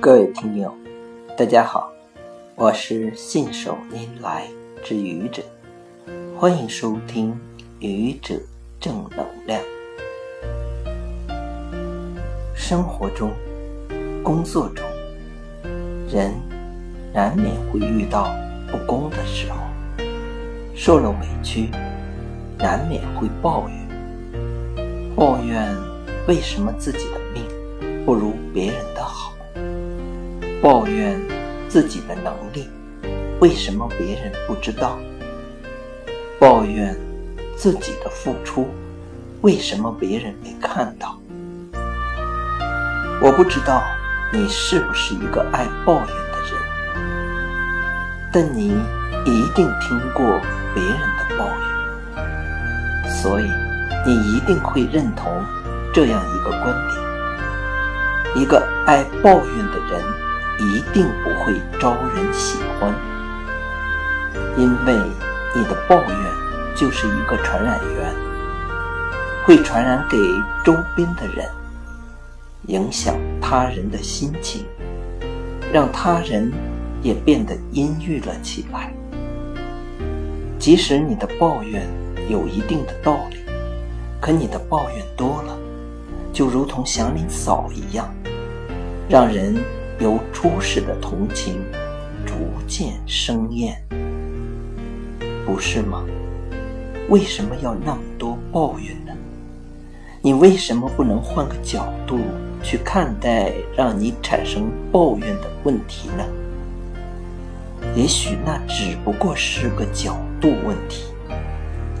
各位听友，大家好，我是信手拈来之愚者，欢迎收听愚者正能量。生活中、工作中，人难免会遇到不公的时候，受了委屈，难免会抱怨，抱怨为什么自己的命不如别人的。抱怨自己的能力，为什么别人不知道？抱怨自己的付出，为什么别人没看到？我不知道你是不是一个爱抱怨的人，但你一定听过别人的抱怨，所以你一定会认同这样一个观点：一个爱抱怨的人。一定不会招人喜欢，因为你的抱怨就是一个传染源，会传染给周边的人，影响他人的心情，让他人也变得阴郁了起来。即使你的抱怨有一定的道理，可你的抱怨多了，就如同祥林嫂一样，让人。由初始的同情逐渐生厌，不是吗？为什么要那么多抱怨呢？你为什么不能换个角度去看待让你产生抱怨的问题呢？也许那只不过是个角度问题。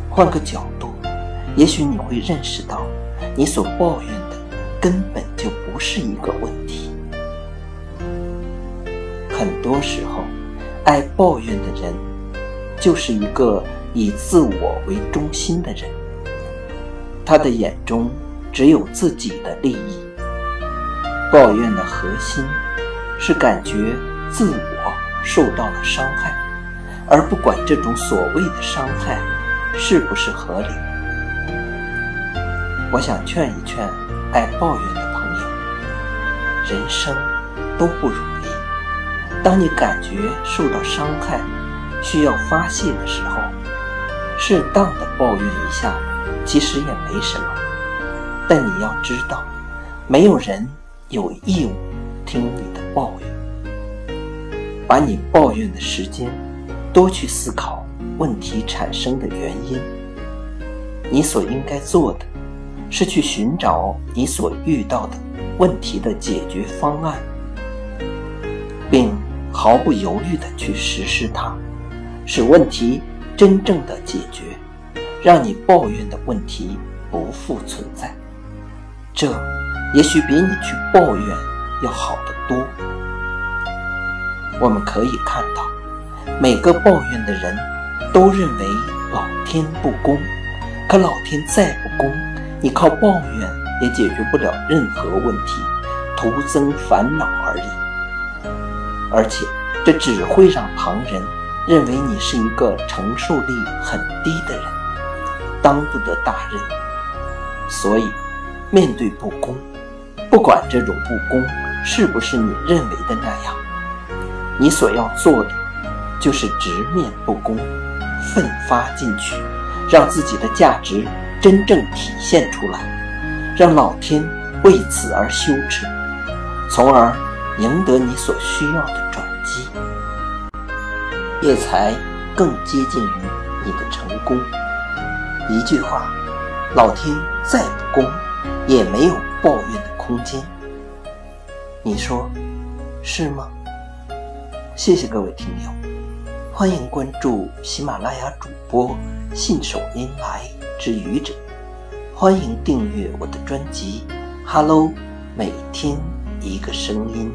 换个角度，也许你会认识到，你所抱怨的根本就不是一个问题。很多时候，爱抱怨的人，就是一个以自我为中心的人。他的眼中只有自己的利益。抱怨的核心是感觉自我受到了伤害，而不管这种所谓的伤害是不是合理。我想劝一劝爱抱怨的朋友，人生都不容易。当你感觉受到伤害，需要发泄的时候，适当的抱怨一下，其实也没什么。但你要知道，没有人有义务听你的抱怨。把你抱怨的时间，多去思考问题产生的原因。你所应该做的，是去寻找你所遇到的问题的解决方案，毫不犹豫地去实施它，使问题真正的解决，让你抱怨的问题不复存在。这也许比你去抱怨要好得多。我们可以看到，每个抱怨的人都认为老天不公，可老天再不公，你靠抱怨也解决不了任何问题，徒增烦恼而已。而且，这只会让旁人认为你是一个承受力很低的人，当不得大任。所以，面对不公，不管这种不公是不是你认为的那样，你所要做的就是直面不公，奋发进取，让自己的价值真正体现出来，让老天为此而羞耻，从而。赢得你所需要的转机，也才更接近于你的成功。一句话，老天再不公，也没有抱怨的空间。你说是吗？谢谢各位听友，欢迎关注喜马拉雅主播信手拈来之愚者，欢迎订阅我的专辑《Hello》，每天一个声音。